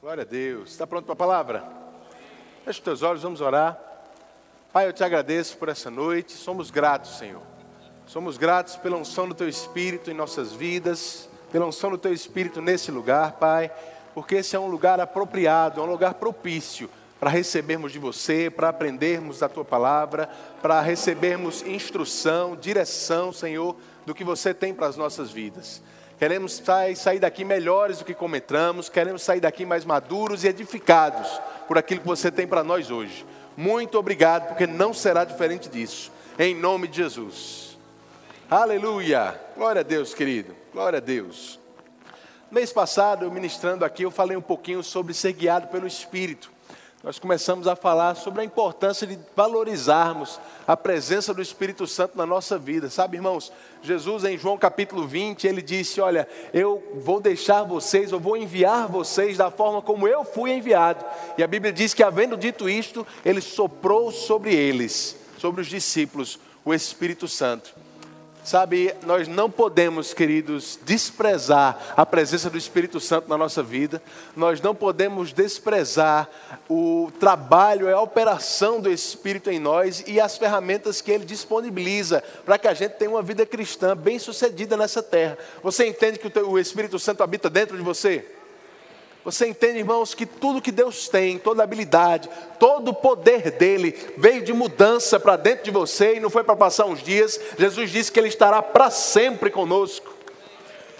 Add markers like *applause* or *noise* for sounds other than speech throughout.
Glória a Deus. Está pronto para a palavra? Feche os teus olhos, vamos orar. Pai, eu te agradeço por essa noite. Somos gratos, Senhor. Somos gratos pela unção do teu Espírito em nossas vidas, pela unção do teu Espírito nesse lugar, Pai, porque esse é um lugar apropriado, é um lugar propício para recebermos de você, para aprendermos da tua palavra, para recebermos instrução, direção, Senhor, do que você tem para as nossas vidas. Queremos sair daqui melhores do que como entramos, queremos sair daqui mais maduros e edificados por aquilo que você tem para nós hoje. Muito obrigado, porque não será diferente disso. Em nome de Jesus. Aleluia. Glória a Deus, querido. Glória a Deus. Mês passado, ministrando aqui, eu falei um pouquinho sobre ser guiado pelo Espírito nós começamos a falar sobre a importância de valorizarmos a presença do Espírito Santo na nossa vida. Sabe, irmãos, Jesus em João capítulo 20, ele disse: Olha, eu vou deixar vocês, eu vou enviar vocês da forma como eu fui enviado. E a Bíblia diz que, havendo dito isto, ele soprou sobre eles, sobre os discípulos, o Espírito Santo. Sabe, nós não podemos, queridos, desprezar a presença do Espírito Santo na nossa vida, nós não podemos desprezar o trabalho, a operação do Espírito em nós e as ferramentas que ele disponibiliza para que a gente tenha uma vida cristã bem sucedida nessa terra. Você entende que o Espírito Santo habita dentro de você? Você entende, irmãos, que tudo que Deus tem, toda habilidade, todo o poder dele veio de mudança para dentro de você e não foi para passar uns dias. Jesus disse que ele estará para sempre conosco.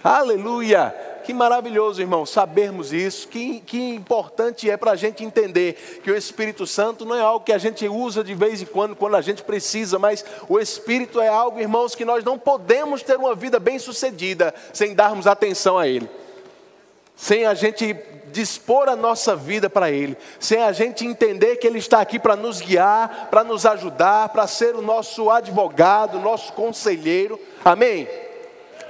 Aleluia! Que maravilhoso, irmão, sabermos isso. Que, que importante é para a gente entender que o Espírito Santo não é algo que a gente usa de vez em quando, quando a gente precisa, mas o Espírito é algo, irmãos, que nós não podemos ter uma vida bem sucedida sem darmos atenção a Ele sem a gente dispor a nossa vida para Ele, sem a gente entender que Ele está aqui para nos guiar, para nos ajudar, para ser o nosso advogado, nosso conselheiro. Amém?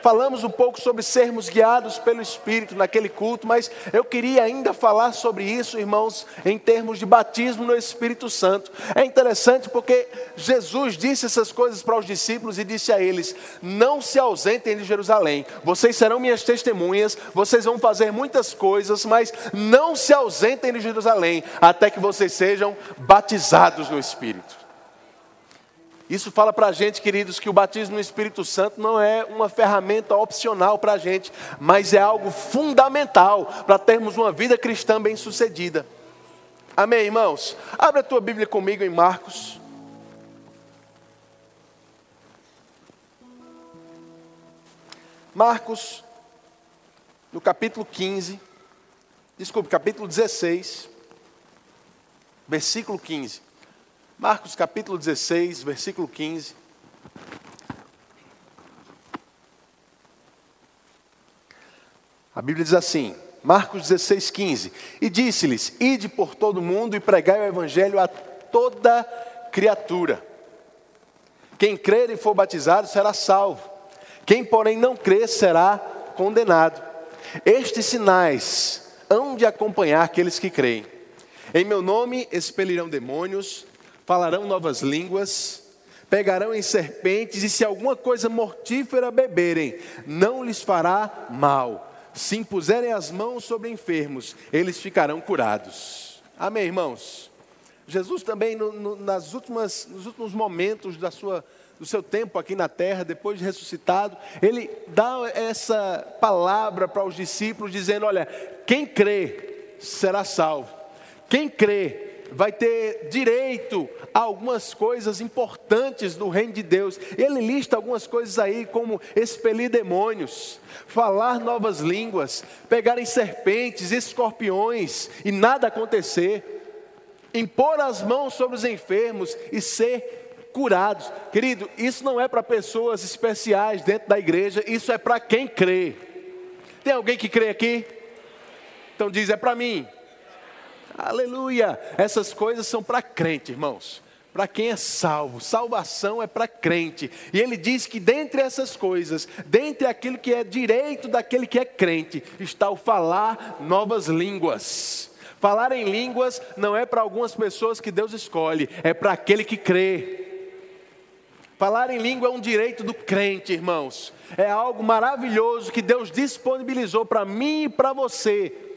Falamos um pouco sobre sermos guiados pelo Espírito naquele culto, mas eu queria ainda falar sobre isso, irmãos, em termos de batismo no Espírito Santo. É interessante porque Jesus disse essas coisas para os discípulos e disse a eles: Não se ausentem de Jerusalém, vocês serão minhas testemunhas, vocês vão fazer muitas coisas, mas não se ausentem de Jerusalém, até que vocês sejam batizados no Espírito. Isso fala para a gente, queridos, que o batismo no Espírito Santo não é uma ferramenta opcional para a gente, mas é algo fundamental para termos uma vida cristã bem sucedida. Amém, irmãos? Abre a tua Bíblia comigo em Marcos. Marcos, no capítulo 15, desculpe, capítulo 16, versículo 15. Marcos capítulo 16, versículo 15. A Bíblia diz assim, Marcos 16, 15: E disse-lhes: Ide por todo o mundo e pregai o evangelho a toda criatura. Quem crer e for batizado será salvo. Quem, porém, não crer será condenado. Estes sinais hão de acompanhar aqueles que creem. Em meu nome expelirão demônios, falarão novas línguas, pegarão em serpentes, e se alguma coisa mortífera beberem, não lhes fará mal. Se impuserem as mãos sobre enfermos, eles ficarão curados. Amém, irmãos? Jesus também, no, no, nas últimas, nos últimos momentos da sua, do seu tempo aqui na terra, depois de ressuscitado, ele dá essa palavra para os discípulos, dizendo: Olha, quem crê será salvo, quem crê vai ter direito a algumas coisas importantes do reino de Deus. Ele lista algumas coisas aí, como expelir demônios, falar novas línguas, pegarem serpentes, escorpiões e nada acontecer, impor as mãos sobre os enfermos e ser curados. Querido, isso não é para pessoas especiais dentro da igreja, isso é para quem crê. Tem alguém que crê aqui? Então diz: é para mim. Aleluia! Essas coisas são para crente, irmãos. Para quem é salvo, salvação é para crente. E ele diz que dentre essas coisas, dentre aquilo que é direito daquele que é crente, está o falar novas línguas. Falar em línguas não é para algumas pessoas que Deus escolhe, é para aquele que crê. Falar em língua é um direito do crente, irmãos. É algo maravilhoso que Deus disponibilizou para mim e para você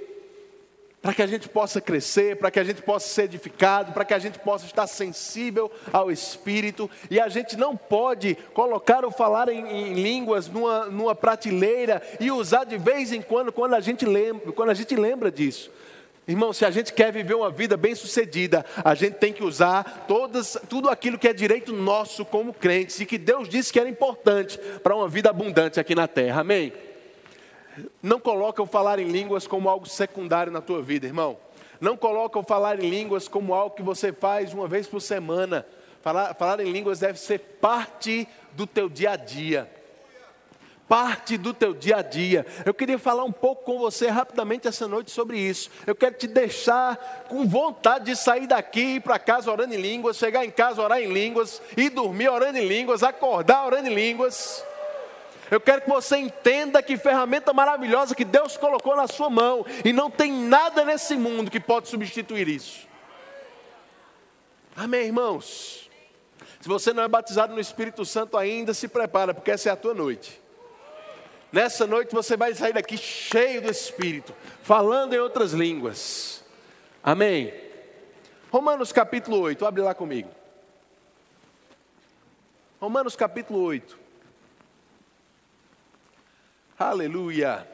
para que a gente possa crescer, para que a gente possa ser edificado, para que a gente possa estar sensível ao Espírito, e a gente não pode colocar o falar em, em, línguas numa, numa prateleira e usar de vez em quando, quando a gente lembra, quando a gente lembra disso. Irmão, se a gente quer viver uma vida bem-sucedida, a gente tem que usar todas, tudo aquilo que é direito nosso como crentes e que Deus disse que era importante para uma vida abundante aqui na terra. Amém? Não coloca o falar em línguas como algo secundário na tua vida, irmão. Não coloca o falar em línguas como algo que você faz uma vez por semana. Falar, falar em línguas deve ser parte do teu dia a dia. Parte do teu dia a dia. Eu queria falar um pouco com você rapidamente essa noite sobre isso. Eu quero te deixar com vontade de sair daqui, ir para casa orando em línguas, chegar em casa orar em línguas, e dormir orando em línguas, acordar orando em línguas. Eu quero que você entenda que ferramenta maravilhosa que Deus colocou na sua mão e não tem nada nesse mundo que pode substituir isso. Amém, irmãos? Se você não é batizado no Espírito Santo ainda, se prepara, porque essa é a tua noite. Nessa noite você vai sair daqui cheio do Espírito, falando em outras línguas. Amém? Romanos capítulo 8, abre lá comigo. Romanos capítulo 8. Aleluia.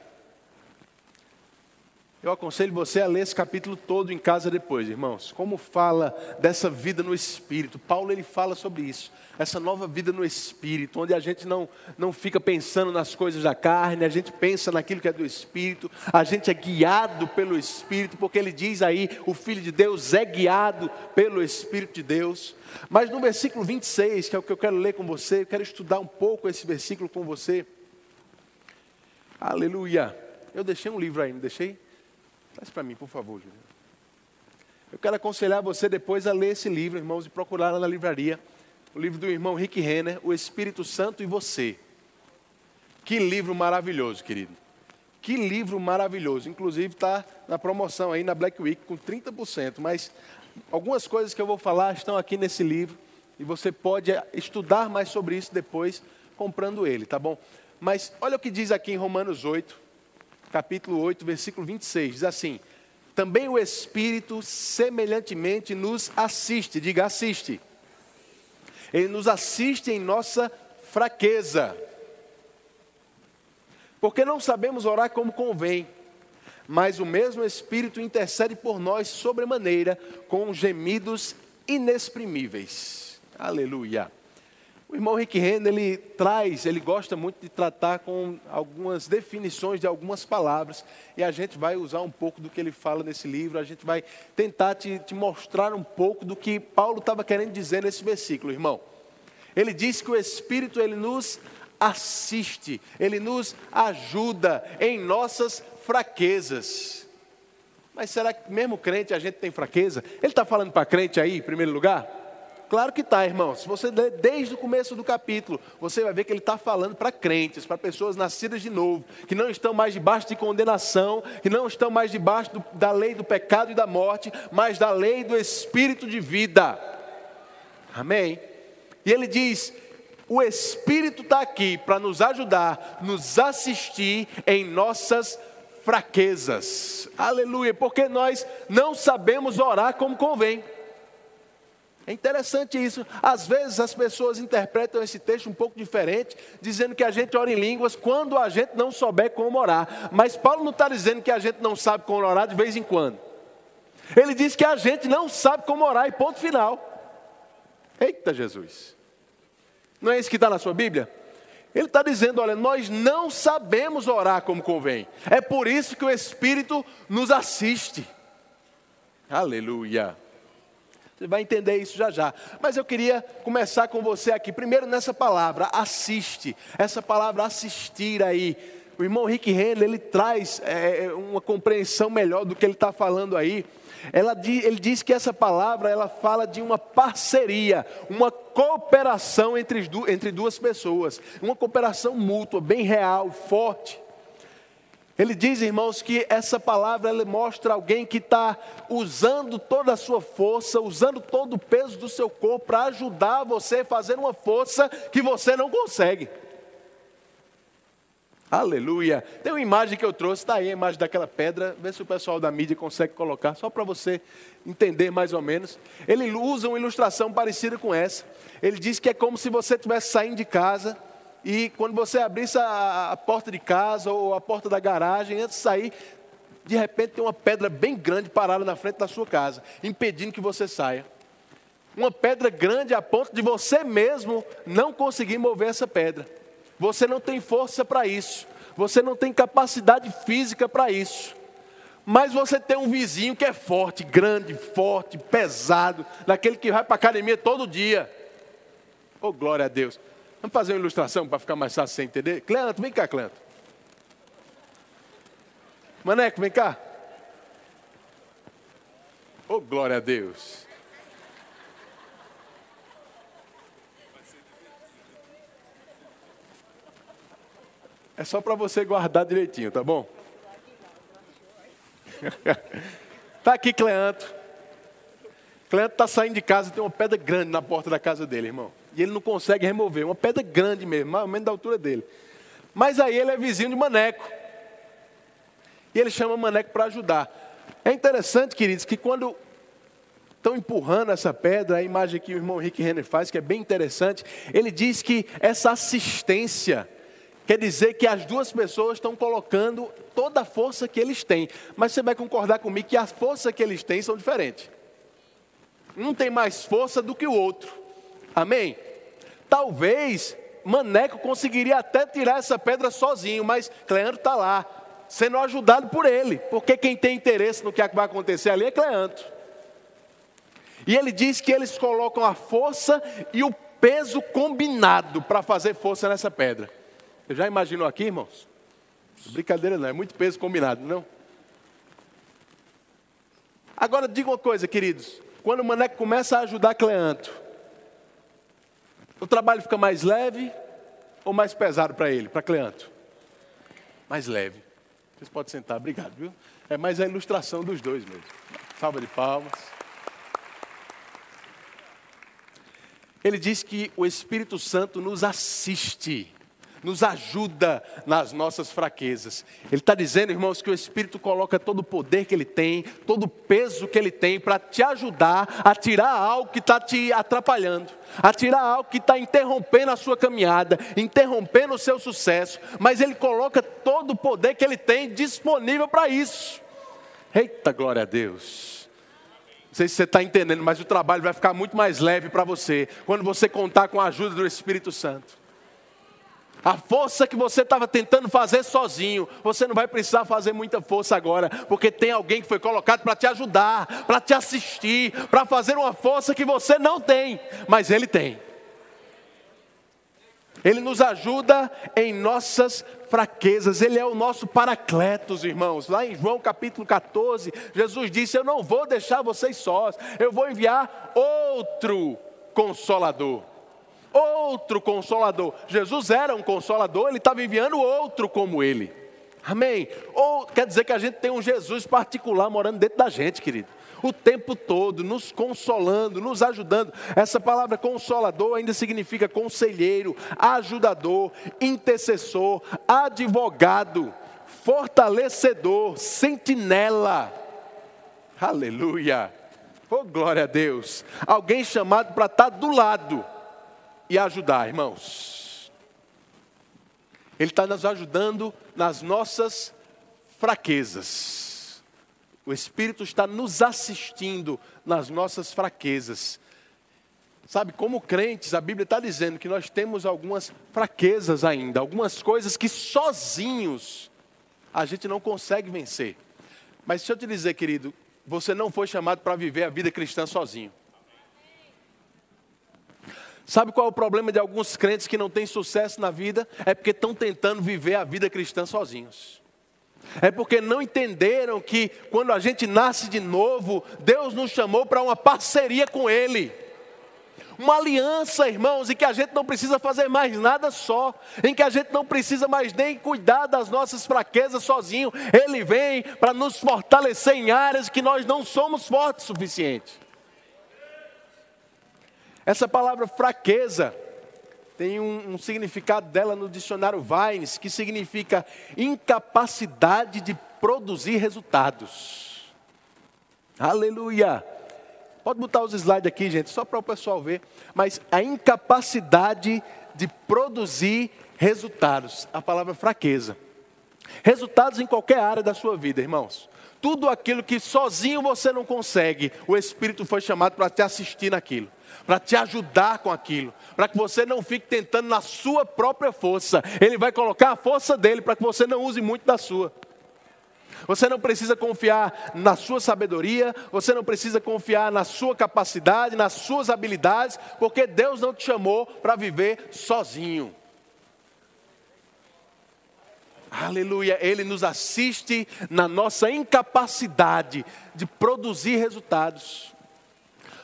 Eu aconselho você a ler esse capítulo todo em casa depois, irmãos. Como fala dessa vida no Espírito. Paulo ele fala sobre isso. Essa nova vida no Espírito, onde a gente não, não fica pensando nas coisas da carne, a gente pensa naquilo que é do Espírito, a gente é guiado pelo Espírito, porque ele diz aí, o Filho de Deus é guiado pelo Espírito de Deus. Mas no versículo 26, que é o que eu quero ler com você, eu quero estudar um pouco esse versículo com você. Aleluia. Eu deixei um livro aí, não deixei? Traz para mim, por favor, Júlio. Eu quero aconselhar você depois a ler esse livro, irmãos, e procurar lá na livraria. O livro do irmão Rick Renner, O Espírito Santo e Você. Que livro maravilhoso, querido. Que livro maravilhoso. Inclusive está na promoção aí na Black Week com 30%. Mas algumas coisas que eu vou falar estão aqui nesse livro. E você pode estudar mais sobre isso depois comprando ele, tá bom? Mas olha o que diz aqui em Romanos 8, capítulo 8, versículo 26. Diz assim: Também o Espírito semelhantemente nos assiste, diga assiste. Ele nos assiste em nossa fraqueza. Porque não sabemos orar como convém, mas o mesmo Espírito intercede por nós sobremaneira com gemidos inexprimíveis. Aleluia. O irmão Rick Renner, ele traz, ele gosta muito de tratar com algumas definições de algumas palavras, e a gente vai usar um pouco do que ele fala nesse livro, a gente vai tentar te, te mostrar um pouco do que Paulo estava querendo dizer nesse versículo, irmão. Ele diz que o Espírito, ele nos assiste, ele nos ajuda em nossas fraquezas. Mas será que mesmo crente a gente tem fraqueza? Ele está falando para crente aí, em primeiro lugar? Claro que está, irmão. Se você ler desde o começo do capítulo, você vai ver que ele está falando para crentes, para pessoas nascidas de novo, que não estão mais debaixo de condenação, que não estão mais debaixo do, da lei do pecado e da morte, mas da lei do Espírito de vida. Amém? E ele diz: o Espírito está aqui para nos ajudar, nos assistir em nossas fraquezas. Aleluia, porque nós não sabemos orar como convém. É interessante isso. Às vezes as pessoas interpretam esse texto um pouco diferente, dizendo que a gente ora em línguas quando a gente não souber como orar. Mas Paulo não está dizendo que a gente não sabe como orar de vez em quando. Ele diz que a gente não sabe como orar e ponto final. Eita Jesus. Não é isso que está na sua Bíblia? Ele está dizendo: olha, nós não sabemos orar como convém. É por isso que o Espírito nos assiste. Aleluia. Você vai entender isso já já. Mas eu queria começar com você aqui, primeiro nessa palavra, assiste. Essa palavra assistir aí. O irmão Rick Henley, ele traz é, é uma compreensão melhor do que ele está falando aí. Ela, ele diz que essa palavra, ela fala de uma parceria, uma cooperação entre, entre duas pessoas. Uma cooperação mútua, bem real, forte. Ele diz, irmãos, que essa palavra mostra alguém que está usando toda a sua força, usando todo o peso do seu corpo para ajudar você a fazer uma força que você não consegue. Aleluia. Tem uma imagem que eu trouxe, está aí a imagem daquela pedra. Vê se o pessoal da mídia consegue colocar, só para você entender mais ou menos. Ele usa uma ilustração parecida com essa. Ele diz que é como se você estivesse saindo de casa e quando você abrisse a, a porta de casa ou a porta da garagem, antes de sair, de repente tem uma pedra bem grande parada na frente da sua casa, impedindo que você saia. Uma pedra grande a ponto de você mesmo não conseguir mover essa pedra. Você não tem força para isso. Você não tem capacidade física para isso. Mas você tem um vizinho que é forte, grande, forte, pesado, daquele que vai para a academia todo dia. Oh, glória a Deus. Vamos fazer uma ilustração para ficar mais fácil você entender? Cleanto, vem cá, Cleanto. Maneco, vem cá. Oh, glória a Deus. É só para você guardar direitinho, tá bom? *laughs* tá aqui Cleanto. Cleanto está saindo de casa, tem uma pedra grande na porta da casa dele, irmão. E ele não consegue remover, uma pedra grande mesmo, mais ou menos da altura dele. Mas aí ele é vizinho de Maneco. E ele chama Maneco para ajudar. É interessante, queridos, que quando estão empurrando essa pedra, a imagem que o irmão Rick Renner faz, que é bem interessante, ele diz que essa assistência Quer dizer que as duas pessoas estão colocando toda a força que eles têm. Mas você vai concordar comigo que a força que eles têm são diferentes. Um tem mais força do que o outro. Amém? Talvez Maneco conseguiria até tirar essa pedra sozinho, mas Cleandro está lá, sendo ajudado por ele, porque quem tem interesse no que vai acontecer ali é Cleandro. E ele diz que eles colocam a força e o peso combinado para fazer força nessa pedra. Você já imaginou aqui, irmãos? Brincadeira não, é muito peso combinado, não? Agora diga uma coisa, queridos. Quando o Maneco começa a ajudar Cleanto, o trabalho fica mais leve ou mais pesado para ele, para Cleanto? Mais leve. Vocês podem sentar, obrigado, viu? É mais a ilustração dos dois mesmo. Salva de palmas. Ele diz que o Espírito Santo nos assiste nos ajuda nas nossas fraquezas. Ele está dizendo, irmãos, que o Espírito coloca todo o poder que ele tem, todo o peso que ele tem para te ajudar a tirar algo que está te atrapalhando, a tirar algo que está interrompendo a sua caminhada, interrompendo o seu sucesso, mas ele coloca todo o poder que ele tem disponível para isso. Eita glória a Deus! Não sei se você está entendendo, mas o trabalho vai ficar muito mais leve para você quando você contar com a ajuda do Espírito Santo. A força que você estava tentando fazer sozinho, você não vai precisar fazer muita força agora, porque tem alguém que foi colocado para te ajudar, para te assistir, para fazer uma força que você não tem, mas Ele tem. Ele nos ajuda em nossas fraquezas, Ele é o nosso paracletos, irmãos. Lá em João capítulo 14, Jesus disse: Eu não vou deixar vocês sós, eu vou enviar outro consolador outro consolador. Jesus era um consolador, ele estava enviando outro como ele. Amém? Ou quer dizer que a gente tem um Jesus particular morando dentro da gente, querido. O tempo todo, nos consolando, nos ajudando. Essa palavra consolador ainda significa conselheiro, ajudador, intercessor, advogado, fortalecedor, sentinela. Aleluia. Oh, glória a Deus. Alguém chamado para estar do lado e ajudar, irmãos. Ele está nos ajudando nas nossas fraquezas. O Espírito está nos assistindo nas nossas fraquezas. Sabe, como crentes, a Bíblia está dizendo que nós temos algumas fraquezas ainda, algumas coisas que sozinhos a gente não consegue vencer. Mas deixa eu te dizer, querido, você não foi chamado para viver a vida cristã sozinho. Sabe qual é o problema de alguns crentes que não têm sucesso na vida? É porque estão tentando viver a vida cristã sozinhos. É porque não entenderam que quando a gente nasce de novo, Deus nos chamou para uma parceria com Ele. Uma aliança, irmãos, em que a gente não precisa fazer mais nada só, em que a gente não precisa mais nem cuidar das nossas fraquezas sozinho. Ele vem para nos fortalecer em áreas que nós não somos fortes o suficiente. Essa palavra fraqueza tem um, um significado dela no dicionário Vines, que significa incapacidade de produzir resultados. Aleluia! Pode botar os slides aqui, gente, só para o pessoal ver. Mas a incapacidade de produzir resultados. A palavra fraqueza. Resultados em qualquer área da sua vida, irmãos. Tudo aquilo que sozinho você não consegue, o Espírito foi chamado para te assistir naquilo, para te ajudar com aquilo, para que você não fique tentando na sua própria força. Ele vai colocar a força dele para que você não use muito da sua. Você não precisa confiar na sua sabedoria, você não precisa confiar na sua capacidade, nas suas habilidades, porque Deus não te chamou para viver sozinho. Aleluia, Ele nos assiste na nossa incapacidade de produzir resultados.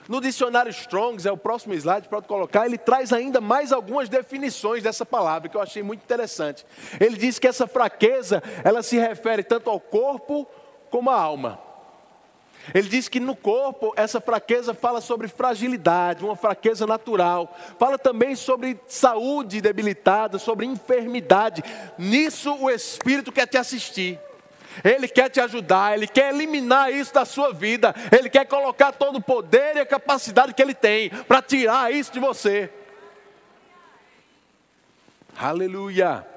No dicionário Strongs, é o próximo slide, pode colocar, ele traz ainda mais algumas definições dessa palavra que eu achei muito interessante. Ele diz que essa fraqueza, ela se refere tanto ao corpo como à alma. Ele diz que no corpo essa fraqueza fala sobre fragilidade, uma fraqueza natural. Fala também sobre saúde debilitada, sobre enfermidade. Nisso o Espírito quer te assistir. Ele quer te ajudar, ele quer eliminar isso da sua vida. Ele quer colocar todo o poder e a capacidade que ele tem para tirar isso de você. Aleluia.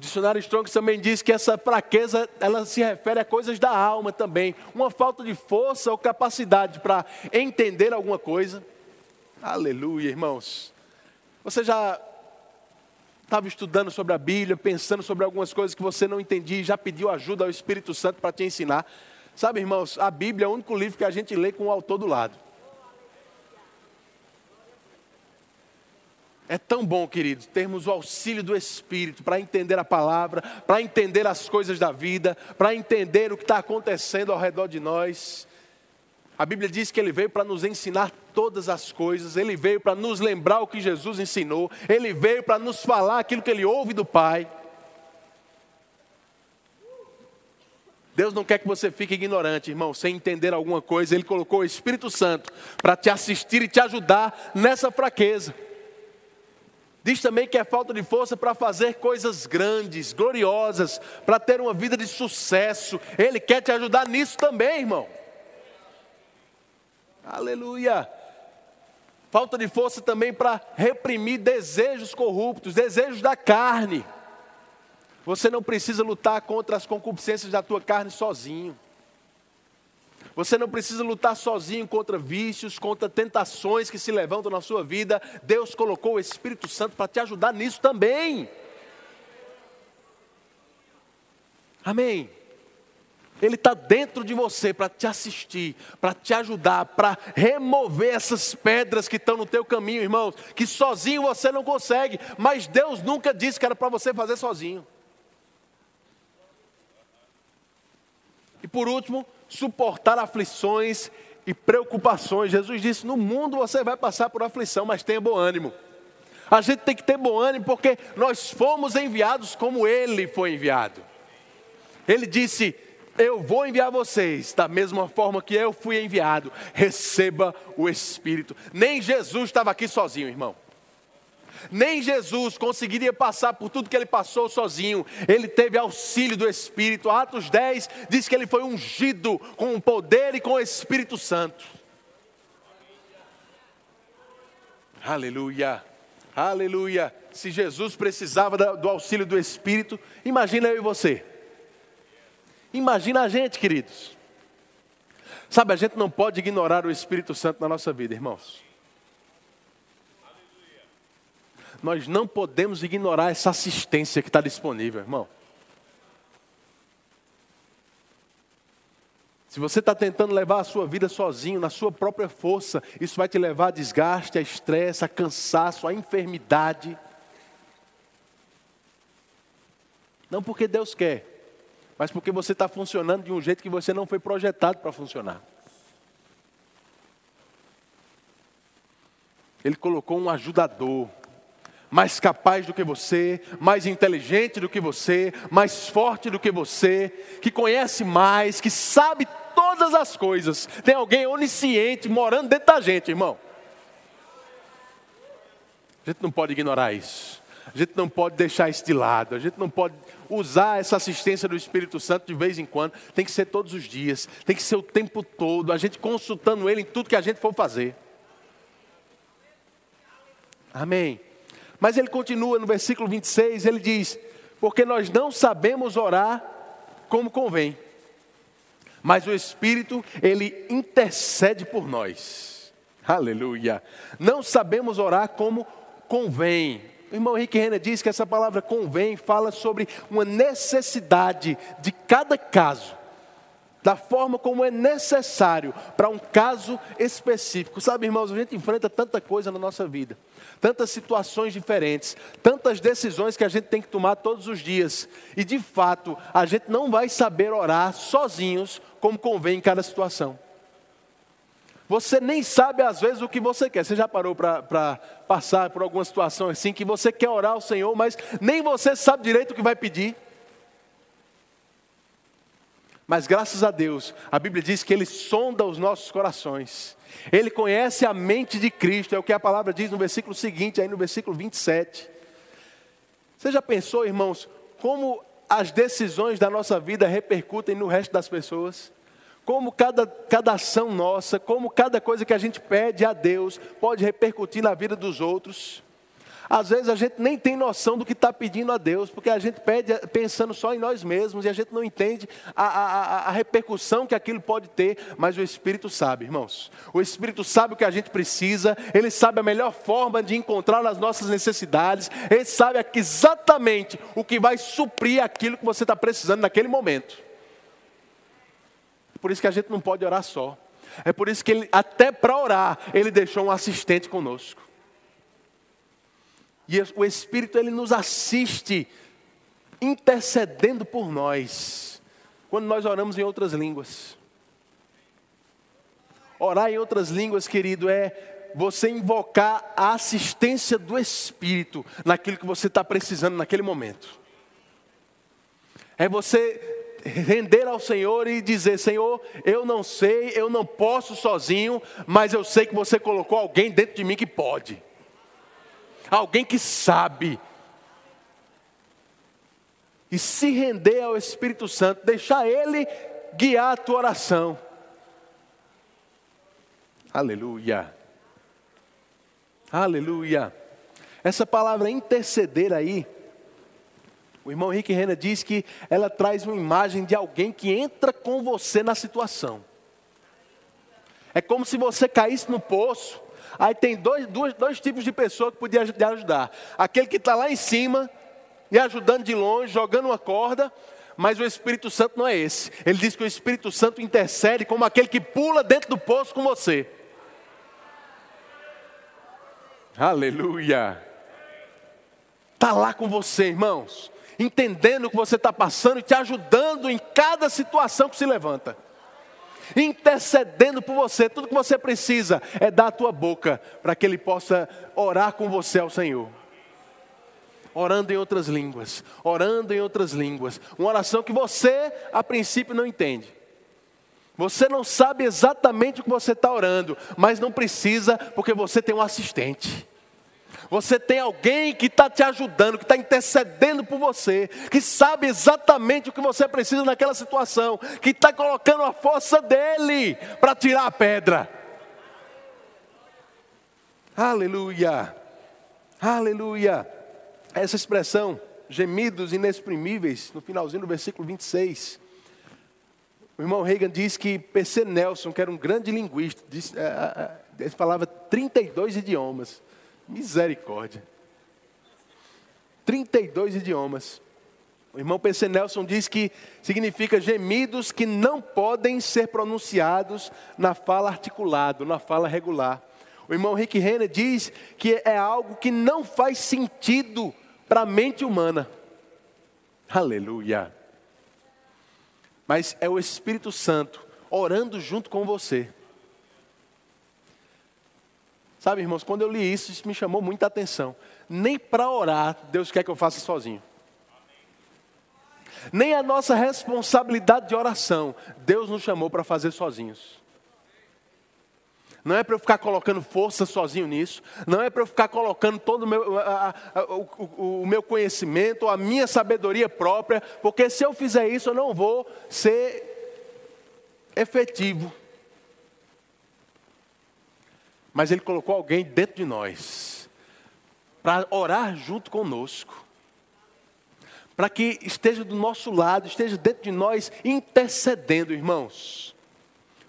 O dicionário Strong também diz que essa fraqueza, ela se refere a coisas da alma também, uma falta de força ou capacidade para entender alguma coisa. Aleluia, irmãos. Você já estava estudando sobre a Bíblia, pensando sobre algumas coisas que você não entendia, já pediu ajuda ao Espírito Santo para te ensinar? Sabe, irmãos, a Bíblia é o único livro que a gente lê com o autor do lado. É tão bom, queridos, termos o auxílio do Espírito para entender a palavra, para entender as coisas da vida, para entender o que está acontecendo ao redor de nós. A Bíblia diz que ele veio para nos ensinar todas as coisas, ele veio para nos lembrar o que Jesus ensinou, ele veio para nos falar aquilo que ele ouve do Pai. Deus não quer que você fique ignorante, irmão, sem entender alguma coisa. Ele colocou o Espírito Santo para te assistir e te ajudar nessa fraqueza. Diz também que é falta de força para fazer coisas grandes, gloriosas, para ter uma vida de sucesso. Ele quer te ajudar nisso também, irmão. Aleluia. Falta de força também para reprimir desejos corruptos, desejos da carne. Você não precisa lutar contra as concupiscências da tua carne sozinho. Você não precisa lutar sozinho contra vícios, contra tentações que se levantam na sua vida. Deus colocou o Espírito Santo para te ajudar nisso também. Amém. Ele está dentro de você para te assistir, para te ajudar, para remover essas pedras que estão no teu caminho, irmãos, que sozinho você não consegue, mas Deus nunca disse que era para você fazer sozinho. E por último, suportar aflições e preocupações. Jesus disse: No mundo você vai passar por aflição, mas tenha bom ânimo. A gente tem que ter bom ânimo porque nós fomos enviados como Ele foi enviado. Ele disse: Eu vou enviar vocês da mesma forma que eu fui enviado. Receba o Espírito. Nem Jesus estava aqui sozinho, irmão. Nem Jesus conseguiria passar por tudo que ele passou sozinho. Ele teve auxílio do Espírito. Atos 10 diz que ele foi ungido com o poder e com o Espírito Santo. Aleluia. Aleluia. Se Jesus precisava do auxílio do Espírito, imagina eu e você. Imagina a gente, queridos. Sabe, a gente não pode ignorar o Espírito Santo na nossa vida, irmãos. Nós não podemos ignorar essa assistência que está disponível, irmão. Se você está tentando levar a sua vida sozinho, na sua própria força, isso vai te levar a desgaste, a estresse, a cansaço, a enfermidade. Não porque Deus quer, mas porque você está funcionando de um jeito que você não foi projetado para funcionar. Ele colocou um ajudador, mais capaz do que você, mais inteligente do que você, mais forte do que você, que conhece mais, que sabe todas as coisas. Tem alguém onisciente morando dentro da gente, irmão. A gente não pode ignorar isso. A gente não pode deixar isso de lado. A gente não pode usar essa assistência do Espírito Santo de vez em quando. Tem que ser todos os dias. Tem que ser o tempo todo. A gente consultando Ele em tudo que a gente for fazer. Amém. Mas ele continua no versículo 26, ele diz: Porque nós não sabemos orar como convém, mas o Espírito, ele intercede por nós. Aleluia. Não sabemos orar como convém. O irmão Henrique Renner diz que essa palavra convém fala sobre uma necessidade de cada caso da forma como é necessário para um caso específico. Sabe, irmãos, a gente enfrenta tanta coisa na nossa vida, tantas situações diferentes, tantas decisões que a gente tem que tomar todos os dias, e de fato, a gente não vai saber orar sozinhos como convém em cada situação. Você nem sabe às vezes o que você quer. Você já parou para passar por alguma situação assim que você quer orar ao Senhor, mas nem você sabe direito o que vai pedir? Mas graças a Deus, a Bíblia diz que Ele sonda os nossos corações. Ele conhece a mente de Cristo, é o que a palavra diz no versículo seguinte, aí no versículo 27. Você já pensou, irmãos, como as decisões da nossa vida repercutem no resto das pessoas? Como cada, cada ação nossa, como cada coisa que a gente pede a Deus pode repercutir na vida dos outros? Às vezes a gente nem tem noção do que está pedindo a Deus, porque a gente pede pensando só em nós mesmos e a gente não entende a, a, a, repercussão que aquilo pode ter, mas o Espírito sabe, irmãos. O Espírito sabe o que a gente precisa, ele sabe a melhor forma de encontrar as nossas necessidades, ele sabe exatamente o que vai suprir aquilo que você está precisando naquele momento. Por isso que a gente não pode orar só. É por isso que ele, até para orar, ele deixou um assistente conosco. E o Espírito ele nos assiste intercedendo por nós quando nós oramos em outras línguas. Orar em outras línguas, querido, é você invocar a assistência do Espírito naquilo que você está precisando naquele momento. É você render ao Senhor e dizer: Senhor, eu não sei, eu não posso sozinho, mas eu sei que você colocou alguém dentro de mim que pode alguém que sabe. E se render ao Espírito Santo, deixar Ele guiar a tua oração. Aleluia. Aleluia. Essa palavra interceder aí, o irmão Henrique Rena diz que ela traz uma imagem de alguém que entra com você na situação. É como se você caísse no poço Aí tem dois, dois, dois tipos de pessoa que podia ajudar. Aquele que está lá em cima e ajudando de longe, jogando uma corda, mas o Espírito Santo não é esse. Ele diz que o Espírito Santo intercede como aquele que pula dentro do poço com você. Aleluia. Está lá com você, irmãos, entendendo o que você está passando e te ajudando em cada situação que se levanta intercedendo por você. Tudo que você precisa é dar a tua boca para que Ele possa orar com você ao Senhor. Orando em outras línguas, orando em outras línguas. Uma oração que você, a princípio, não entende. Você não sabe exatamente o que você está orando, mas não precisa, porque você tem um assistente. Você tem alguém que está te ajudando, que está intercedendo por você, que sabe exatamente o que você precisa naquela situação, que está colocando a força dele para tirar a pedra. Aleluia, aleluia. Essa expressão, gemidos inexprimíveis, no finalzinho do versículo 26. O irmão Reagan diz que PC Nelson, que era um grande linguista, disse, é, é, é falava 32 idiomas. Misericórdia. 32 idiomas. O irmão P.C. Nelson diz que significa gemidos que não podem ser pronunciados na fala articulada, na fala regular. O irmão Rick Renner diz que é algo que não faz sentido para a mente humana. Aleluia. Mas é o Espírito Santo orando junto com você. Sabe, irmãos, quando eu li isso, isso me chamou muita atenção. Nem para orar, Deus quer que eu faça sozinho. Nem a nossa responsabilidade de oração, Deus nos chamou para fazer sozinhos. Não é para eu ficar colocando força sozinho nisso. Não é para eu ficar colocando todo o meu, a, a, o, o, meu conhecimento, a minha sabedoria própria, porque se eu fizer isso, eu não vou ser efetivo. Mas Ele colocou alguém dentro de nós para orar junto conosco, para que esteja do nosso lado, esteja dentro de nós intercedendo, irmãos.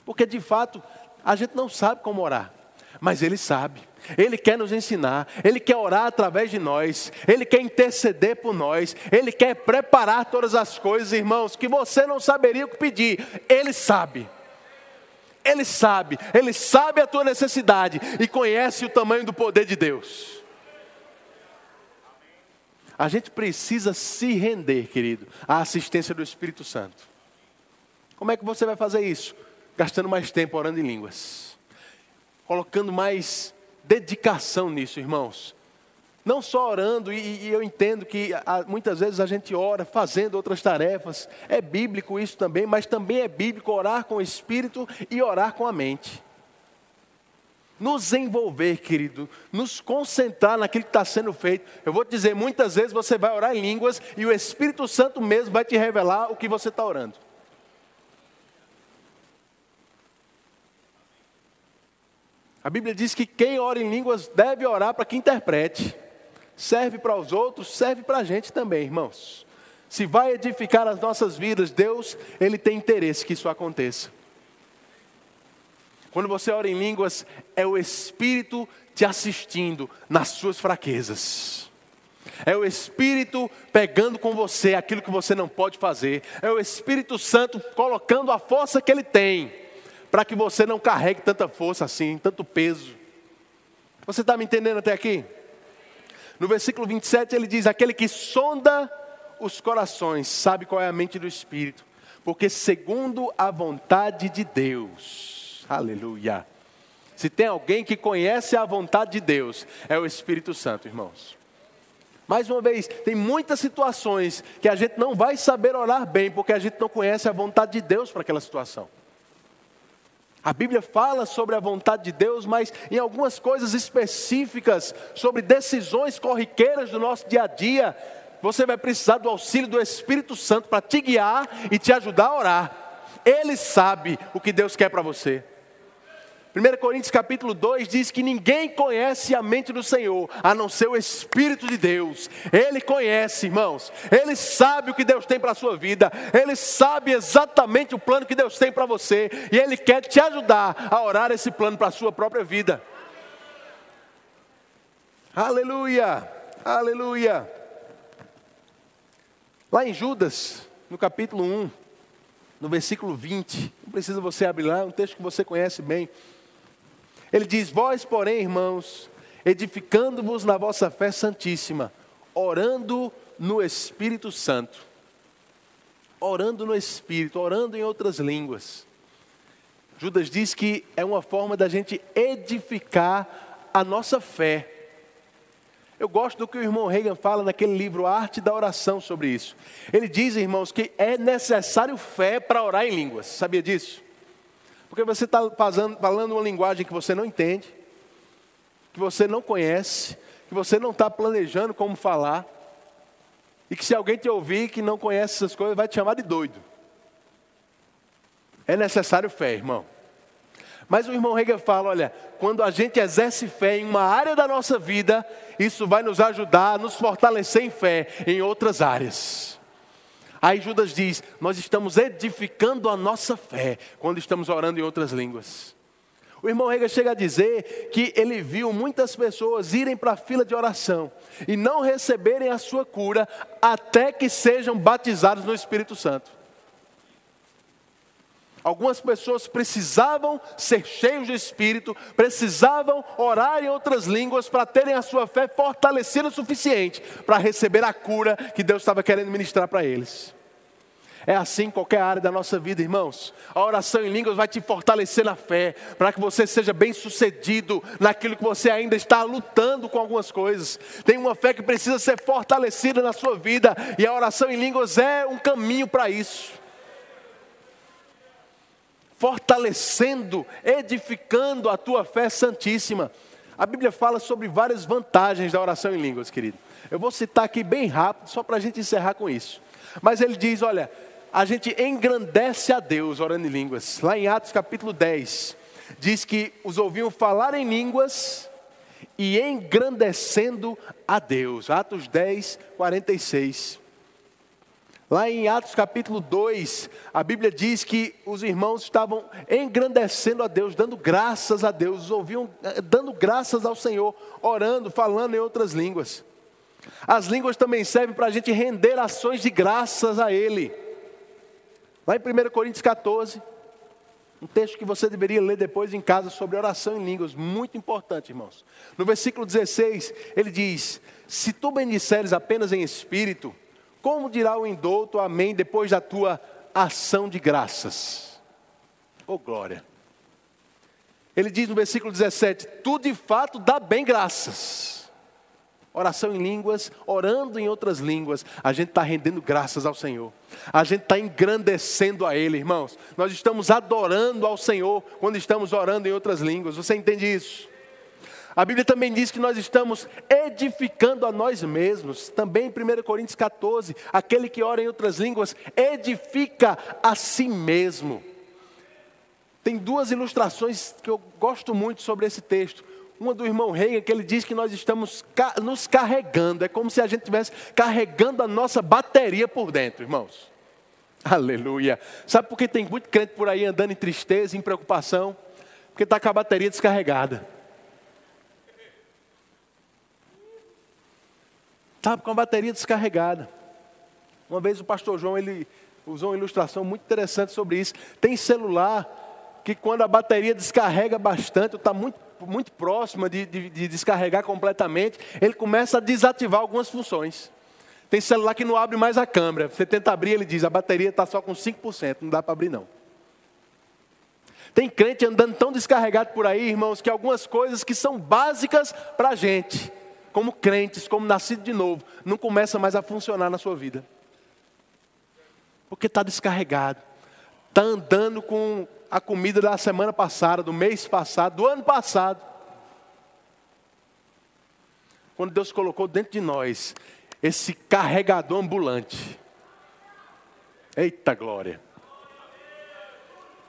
Porque de fato a gente não sabe como orar, mas Ele sabe. Ele quer nos ensinar, Ele quer orar através de nós, Ele quer interceder por nós, Ele quer preparar todas as coisas, irmãos, que você não saberia o que pedir, Ele sabe. Ele sabe, Ele sabe a tua necessidade e conhece o tamanho do poder de Deus. A gente precisa se render, querido, à assistência do Espírito Santo. Como é que você vai fazer isso? gastando mais tempo orando em línguas, colocando mais dedicação nisso, irmãos. Não só orando, e, e eu entendo que a, muitas vezes a gente ora fazendo outras tarefas, é bíblico isso também, mas também é bíblico orar com o espírito e orar com a mente. Nos envolver, querido, nos concentrar naquilo que está sendo feito. Eu vou te dizer, muitas vezes você vai orar em línguas e o Espírito Santo mesmo vai te revelar o que você está orando. A Bíblia diz que quem ora em línguas deve orar para que interprete. Serve para os outros, serve para a gente também, irmãos. Se vai edificar as nossas vidas, Deus, Ele tem interesse que isso aconteça. Quando você ora em línguas, é o Espírito te assistindo nas suas fraquezas. É o Espírito pegando com você aquilo que você não pode fazer. É o Espírito Santo colocando a força que Ele tem para que você não carregue tanta força assim, tanto peso. Você está me entendendo até aqui? No versículo 27 ele diz: Aquele que sonda os corações sabe qual é a mente do Espírito, porque segundo a vontade de Deus, aleluia. Se tem alguém que conhece a vontade de Deus, é o Espírito Santo, irmãos. Mais uma vez, tem muitas situações que a gente não vai saber orar bem, porque a gente não conhece a vontade de Deus para aquela situação. A Bíblia fala sobre a vontade de Deus, mas em algumas coisas específicas, sobre decisões corriqueiras do nosso dia a dia, você vai precisar do auxílio do Espírito Santo para te guiar e te ajudar a orar. Ele sabe o que Deus quer para você. 1 Coríntios capítulo 2 diz que ninguém conhece a mente do Senhor, a não ser o Espírito de Deus. Ele conhece, irmãos. Ele sabe o que Deus tem para a sua vida. Ele sabe exatamente o plano que Deus tem para você. E Ele quer te ajudar a orar esse plano para a sua própria vida. Aleluia, aleluia. Lá em Judas, no capítulo 1, no versículo 20, não precisa você abrir lá, é um texto que você conhece bem. Ele diz: Vós, porém, irmãos, edificando-vos na vossa fé santíssima, orando no Espírito Santo. Orando no Espírito, orando em outras línguas. Judas diz que é uma forma da gente edificar a nossa fé. Eu gosto do que o irmão Reagan fala naquele livro Arte da Oração sobre isso. Ele diz, irmãos, que é necessário fé para orar em línguas. Sabia disso? Porque você está falando uma linguagem que você não entende, que você não conhece, que você não está planejando como falar, e que se alguém te ouvir que não conhece essas coisas, vai te chamar de doido. É necessário fé, irmão. Mas o irmão Hegel fala: olha, quando a gente exerce fé em uma área da nossa vida, isso vai nos ajudar a nos fortalecer em fé em outras áreas. Aí Judas diz: Nós estamos edificando a nossa fé quando estamos orando em outras línguas. O irmão Rega chega a dizer que ele viu muitas pessoas irem para a fila de oração e não receberem a sua cura até que sejam batizados no Espírito Santo. Algumas pessoas precisavam ser cheios de Espírito, precisavam orar em outras línguas para terem a sua fé fortalecida o suficiente para receber a cura que Deus estava querendo ministrar para eles. É assim em qualquer área da nossa vida, irmãos. A oração em línguas vai te fortalecer na fé, para que você seja bem sucedido naquilo que você ainda está lutando com algumas coisas. Tem uma fé que precisa ser fortalecida na sua vida, e a oração em línguas é um caminho para isso. Fortalecendo, edificando a tua fé santíssima. A Bíblia fala sobre várias vantagens da oração em línguas, querido. Eu vou citar aqui bem rápido, só para a gente encerrar com isso. Mas ele diz: olha, a gente engrandece a Deus orando em línguas. Lá em Atos capítulo 10, diz que os ouviam falar em línguas e engrandecendo a Deus. Atos 10, 46. Lá em Atos capítulo 2, a Bíblia diz que os irmãos estavam engrandecendo a Deus, dando graças a Deus, ouviam eh, dando graças ao Senhor, orando, falando em outras línguas. As línguas também servem para a gente render ações de graças a Ele. Lá em 1 Coríntios 14, um texto que você deveria ler depois em casa sobre oração em línguas, muito importante, irmãos. No versículo 16, ele diz: Se tu bendisseres apenas em espírito, como dirá o indouto amém depois da tua ação de graças? Oh glória. Ele diz no versículo 17: Tu de fato dá bem graças. Oração em línguas, orando em outras línguas, a gente está rendendo graças ao Senhor, a gente está engrandecendo a Ele, irmãos. Nós estamos adorando ao Senhor quando estamos orando em outras línguas, você entende isso? A Bíblia também diz que nós estamos edificando a nós mesmos. Também em 1 Coríntios 14, aquele que ora em outras línguas edifica a si mesmo. Tem duas ilustrações que eu gosto muito sobre esse texto. Uma do irmão Reagan, que ele diz que nós estamos nos carregando. É como se a gente estivesse carregando a nossa bateria por dentro, irmãos. Aleluia. Sabe por que tem muito crente por aí andando em tristeza, em preocupação? Porque está com a bateria descarregada. Estava com a bateria descarregada. Uma vez o pastor João ele usou uma ilustração muito interessante sobre isso. Tem celular que quando a bateria descarrega bastante, está muito, muito próxima de, de, de descarregar completamente, ele começa a desativar algumas funções. Tem celular que não abre mais a câmera. Você tenta abrir, ele diz, a bateria está só com 5%, não dá para abrir não. Tem crente andando tão descarregado por aí, irmãos, que algumas coisas que são básicas para a gente, como crentes, como nascido de novo, não começa mais a funcionar na sua vida. Porque está descarregado. Está andando com a comida da semana passada, do mês passado, do ano passado. Quando Deus colocou dentro de nós esse carregador ambulante. Eita glória.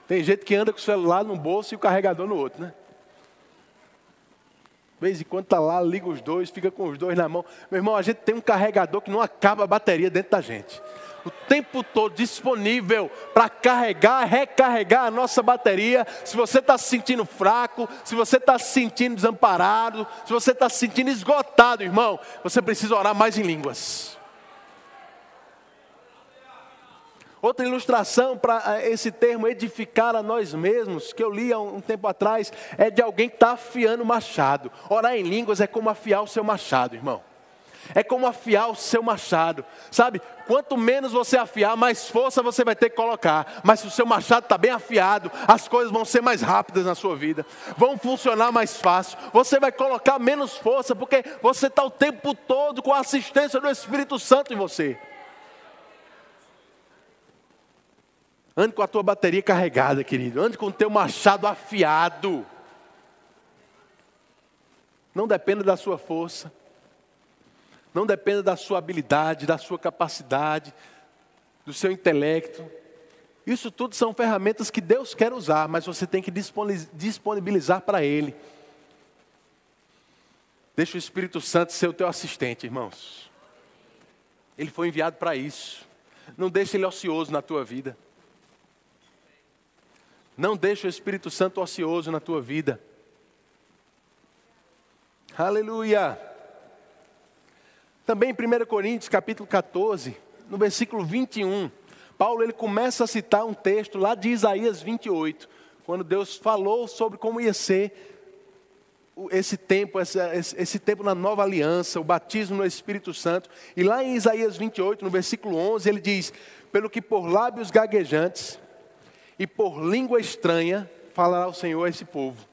Tem gente que anda com o celular no bolso e o carregador no outro, né? Vez em quando está lá, liga os dois, fica com os dois na mão. Meu irmão, a gente tem um carregador que não acaba a bateria dentro da gente. O tempo todo disponível para carregar, recarregar a nossa bateria. Se você está se sentindo fraco, se você está se sentindo desamparado, se você está se sentindo esgotado, irmão, você precisa orar mais em línguas. Outra ilustração para eh, esse termo edificar a nós mesmos, que eu li há um tempo atrás, é de alguém que está afiando o machado. Orar em línguas é como afiar o seu machado, irmão. É como afiar o seu machado, sabe? Quanto menos você afiar, mais força você vai ter que colocar. Mas se o seu machado está bem afiado, as coisas vão ser mais rápidas na sua vida, vão funcionar mais fácil. Você vai colocar menos força, porque você está o tempo todo com a assistência do Espírito Santo em você. Ande com a tua bateria carregada, querido. Ande com o teu machado afiado. Não dependa da sua força. Não dependa da sua habilidade, da sua capacidade, do seu intelecto. Isso tudo são ferramentas que Deus quer usar, mas você tem que disponibilizar para Ele. Deixa o Espírito Santo ser o teu assistente, irmãos. Ele foi enviado para isso. Não deixe ele ocioso na tua vida. Não deixe o Espírito Santo ocioso na tua vida. Aleluia. Também em 1 Coríntios, capítulo 14, no versículo 21, Paulo ele começa a citar um texto lá de Isaías 28, quando Deus falou sobre como ia ser esse tempo, esse, esse, tempo na nova aliança, o batismo no Espírito Santo. E lá em Isaías 28, no versículo 11, ele diz: Pelo que por lábios gaguejantes e por língua estranha falará o Senhor a esse povo,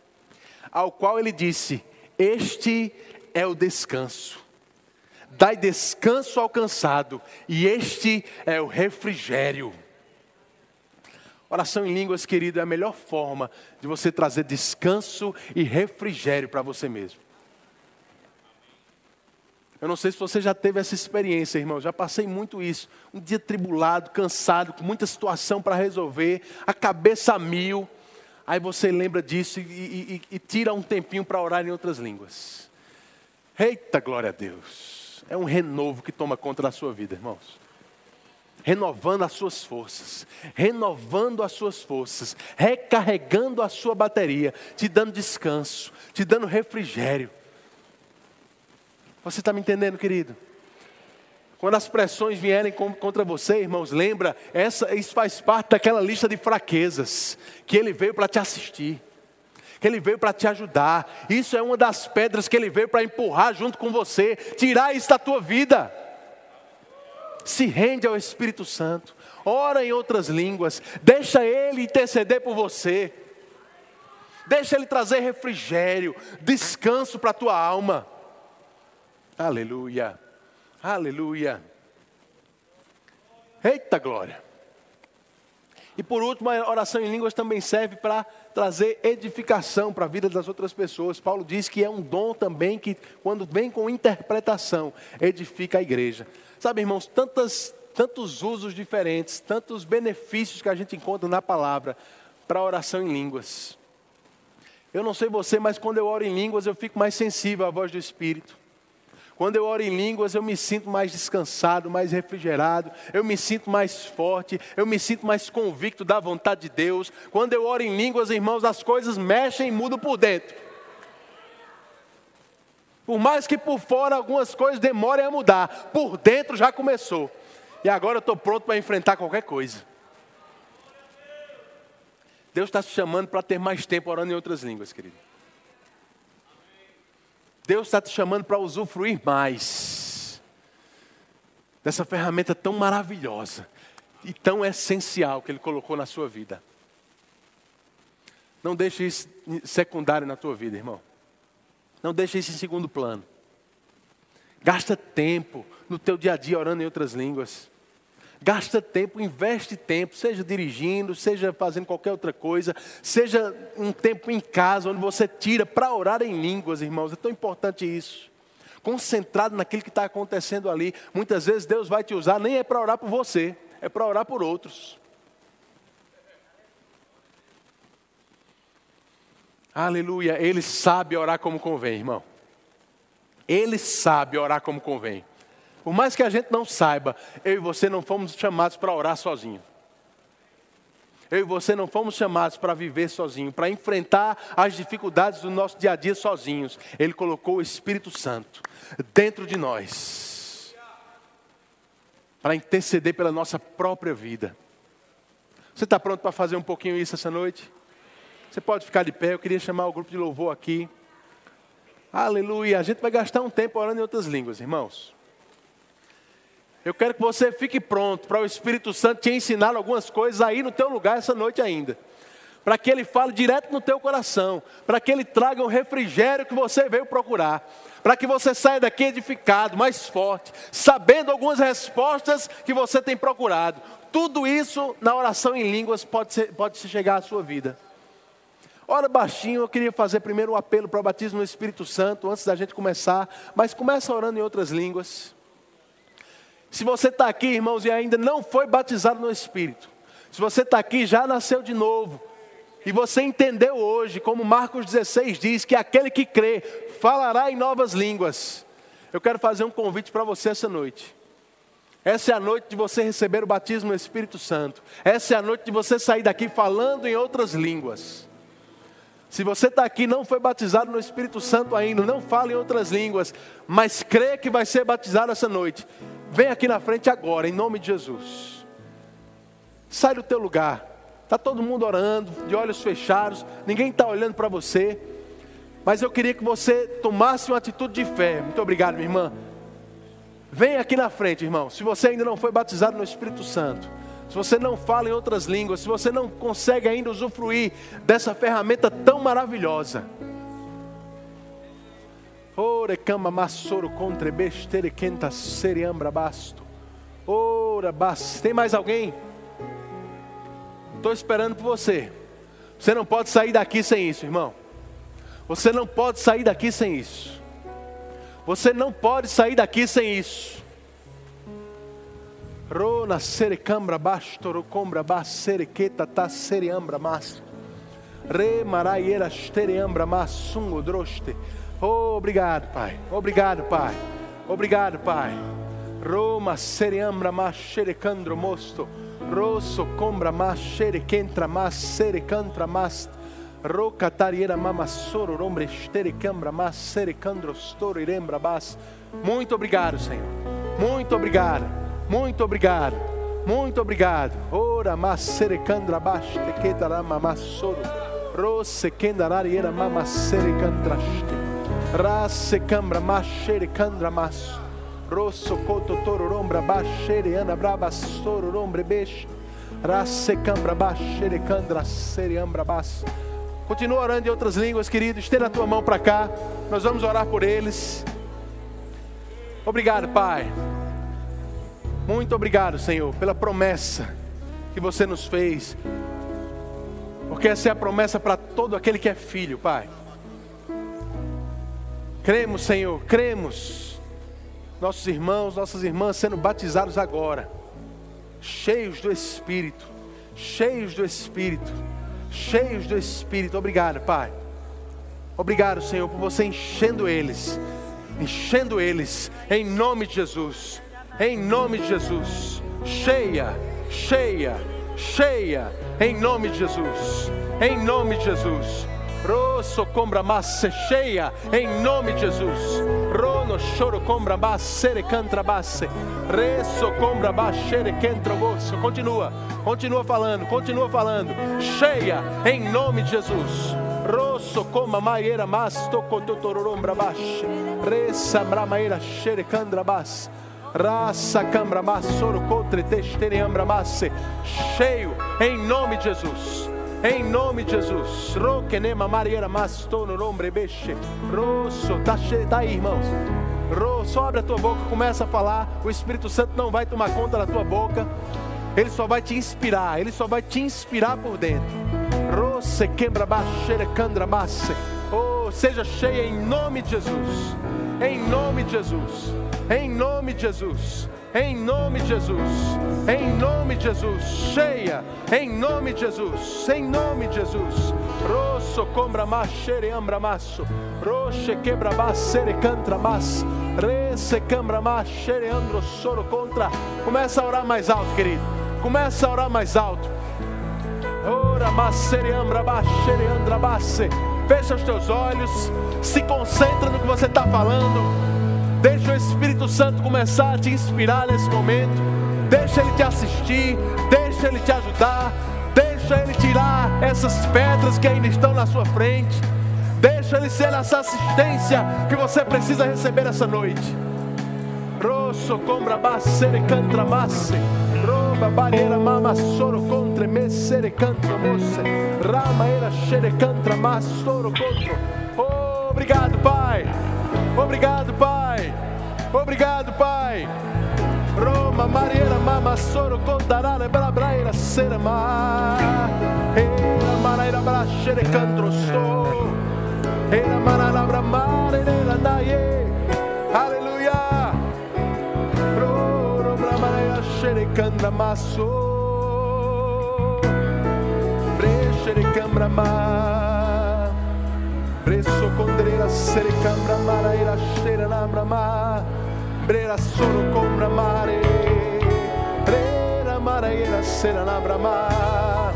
ao qual ele disse: Este é o descanso. Dai descanso ao cansado, e este é o refrigério. Oração em línguas, querido, é a melhor forma de você trazer descanso e refrigério para você mesmo. Eu não sei se você já teve essa experiência, irmão. Já passei muito isso. Um dia tribulado, cansado, com muita situação para resolver, a cabeça a mil. Aí você lembra disso e, e, e tira um tempinho para orar em outras línguas. Eita, glória a Deus. É um renovo que toma conta da sua vida, irmãos renovando as suas forças, renovando as suas forças, recarregando a sua bateria, te dando descanso, te dando refrigério. Você está me entendendo, querido? Quando as pressões vierem contra você, irmãos, lembra, essa, isso faz parte daquela lista de fraquezas que ele veio para te assistir, que ele veio para te ajudar. Isso é uma das pedras que ele veio para empurrar junto com você, tirar isso da tua vida se rende ao Espírito Santo, ora em outras línguas, deixa Ele interceder por você, deixa Ele trazer refrigério, descanso para a tua alma. Aleluia, aleluia. Eita glória. E por último, a oração em línguas também serve para trazer edificação para a vida das outras pessoas. Paulo diz que é um dom também que, quando vem com interpretação, edifica a igreja. Sabe, irmãos, tantas, tantos usos diferentes, tantos benefícios que a gente encontra na palavra para a oração em línguas. Eu não sei você, mas quando eu oro em línguas eu fico mais sensível à voz do Espírito. Quando eu oro em línguas, eu me sinto mais descansado, mais refrigerado, eu me sinto mais forte, eu me sinto mais convicto da vontade de Deus. Quando eu oro em línguas, irmãos, as coisas mexem e mudam por dentro. Por mais que por fora algumas coisas demorem a mudar, por dentro já começou. E agora eu estou pronto para enfrentar qualquer coisa. Deus está te chamando para ter mais tempo orando em outras línguas, querido. Deus está te chamando para usufruir mais dessa ferramenta tão maravilhosa e tão essencial que Ele colocou na sua vida. Não deixe isso secundário na tua vida, irmão. Não deixe isso em segundo plano. Gasta tempo no teu dia a dia orando em outras línguas. Gasta tempo, investe tempo, seja dirigindo, seja fazendo qualquer outra coisa, seja um tempo em casa onde você tira para orar em línguas, irmãos. É tão importante isso. Concentrado naquilo que está acontecendo ali. Muitas vezes Deus vai te usar, nem é para orar por você, é para orar por outros. Aleluia. Ele sabe orar como convém, irmão. Ele sabe orar como convém. Por mais que a gente não saiba, eu e você não fomos chamados para orar sozinho. Eu e você não fomos chamados para viver sozinho, para enfrentar as dificuldades do nosso dia a dia sozinhos. Ele colocou o Espírito Santo dentro de nós para interceder pela nossa própria vida. Você está pronto para fazer um pouquinho isso essa noite? Você pode ficar de pé, eu queria chamar o grupo de louvor aqui. Aleluia. A gente vai gastar um tempo orando em outras línguas, irmãos. Eu quero que você fique pronto para o Espírito Santo te ensinar algumas coisas aí no teu lugar essa noite ainda. Para que ele fale direto no teu coração, para que ele traga um refrigério que você veio procurar, para que você saia daqui edificado, mais forte, sabendo algumas respostas que você tem procurado. Tudo isso na oração em línguas pode, ser, pode chegar à sua vida. Ora baixinho, eu queria fazer primeiro o um apelo para o batismo no Espírito Santo, antes da gente começar, mas começa orando em outras línguas. Se você está aqui, irmãos, e ainda não foi batizado no Espírito, se você está aqui já nasceu de novo, e você entendeu hoje, como Marcos 16 diz, que aquele que crê falará em novas línguas. Eu quero fazer um convite para você essa noite. Essa é a noite de você receber o batismo no Espírito Santo. Essa é a noite de você sair daqui falando em outras línguas. Se você está aqui não foi batizado no Espírito Santo ainda, não fala em outras línguas, mas crê que vai ser batizado essa noite, vem aqui na frente agora, em nome de Jesus. Sai do teu lugar. Está todo mundo orando, de olhos fechados, ninguém está olhando para você. Mas eu queria que você tomasse uma atitude de fé. Muito obrigado, minha irmã. Vem aqui na frente, irmão. Se você ainda não foi batizado no Espírito Santo, se você não fala em outras línguas, se você não consegue ainda usufruir dessa ferramenta tão maravilhosa. Ora cama massoro contra bestere quenta seriambra basto. Ora bas. Tem mais alguém? Estou esperando por você. Você não pode sair daqui sem isso, irmão. Você não pode sair daqui sem isso. Você não pode sair daqui sem isso. Rona serecambra bastoro combra baserequeta ta sereambra mas. Re maraiera stereambra massungo droste. Oh, obrigado, Pai. Obrigado, Pai. Obrigado, Pai. Roma sereambra mas xerecandro mosto. Rosso combra mas xerequentra mas serecantra mas. Roca tariera mama soro rombre cambra mas serecandro storo irembra bas. Muito obrigado, Senhor. Muito obrigado. Muito obrigado. Muito obrigado. Ora mas serecandra baste que darama massoro. Rosse kendarariera mama serecantraste. Rasse cambra mas xerecandra mas. Rosso coto toro rombra bashere ana braba soro rombre beixe. Rasse cambra bashere candra sereambra bas. Continua orando em outras línguas, querido. Estenda a tua mão para cá. Nós vamos orar por eles. Obrigado, Pai. Muito obrigado, Senhor, pela promessa que você nos fez. Porque essa é a promessa para todo aquele que é filho, Pai. Cremos, Senhor, cremos. Nossos irmãos, nossas irmãs sendo batizados agora, cheios do Espírito, cheios do Espírito cheios do Espírito. Obrigado, Pai. Obrigado, Senhor, por você enchendo eles, enchendo eles, em nome de Jesus, em nome de Jesus. Cheia, cheia, cheia, em nome de Jesus, em nome de Jesus. Rosso combra massa cheia, em nome de Jesus. Rono choro combra basse cantra basse. Resso combra basse cantra bosso. Continua, continua falando, continua falando. Cheia, em nome de Jesus. Rosso coma maieira mas toco totorombra baixo. Ressa bramaeira xere candra basse. Raça cambra massoro contra testereambra masse. Cheio, em nome de Jesus. Em nome de Jesus. Roquenema Mariera Mastono Nombre Beche. Rosso, tá, tá aí, irmãos. Rosso, abre a tua boca, começa a falar. O Espírito Santo não vai tomar conta da tua boca. Ele só vai te inspirar, ele só vai te inspirar por dentro. Rosse quebra baixeira candra masse. Oh, seja cheia em nome de Jesus. Em nome de Jesus. Em nome de Jesus em nome de Jesus, em nome de Jesus, cheia, em nome de Jesus, em nome de Jesus. Rosso combra machere ambra masso, roche quebra macere cantra mas, rese cambra machere andro soro contra. Começa a orar mais alto, querido. Começa a orar mais alto. Ora macere ambra machere andra basse. Fecha os teus olhos, se concentra no que você está falando. Deixa o Espírito Santo começar a te inspirar nesse momento. Deixa ele te assistir, deixa ele te ajudar, deixa ele tirar essas pedras que ainda estão na sua frente. Deixa ele ser essa assistência que você precisa receber essa noite. Rosso. Roba barreira mama soro contra mosse. Rama era xere mas soro contra. Oh, obrigado, Pai. Obrigado, Pai. Obrigado, Pai. Roma, Mariera, Mama, Soro, Contarara, Brabraira, Serama. Era Maraira, Brachere, Cantro, Sto. Era Marara, Bramare, Era Naye. Aleluia. Roro, Bramaraira, Xere, Candra, Masso. Brechere, Cambra, Sere cambra mara ira shera lambra ma. Brera solo combra mare. Brera mara ira sera lambra ma.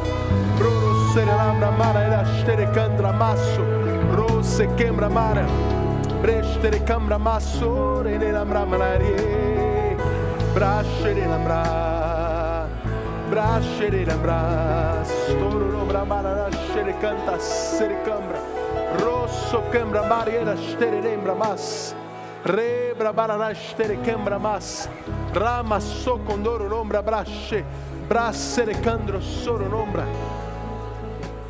Broro sere lambra mara ira stere candra masso rose quembra mara brestere cambra masso re ne lambra mare brashere lambra brashere lambra storo lambra mara shere canta sere cambra Rosso quembra mariera stere lembra mas. Rebra barana stere quembra mas. Rama so condoro nombra brasce. Brassere candro soro nombra.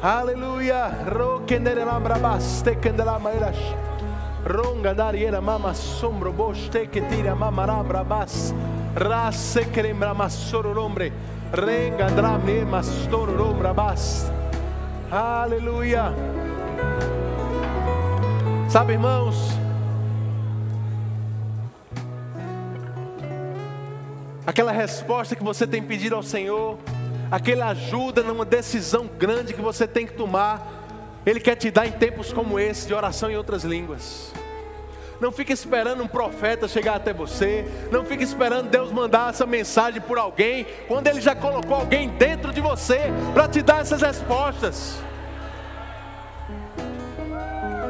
Aleluia. Roque nere lambra bas. Teke la maeras. Ronga dariera mama sombro boste che tira mama rambra bas. Rasse crembra ma soro nombre. Renga drame mastoro brabas. Aleluia. Sabe, irmãos, aquela resposta que você tem pedido ao Senhor, aquela ajuda numa decisão grande que você tem que tomar, Ele quer te dar em tempos como esse, de oração em outras línguas. Não fique esperando um profeta chegar até você. Não fique esperando Deus mandar essa mensagem por alguém, quando Ele já colocou alguém dentro de você para te dar essas respostas.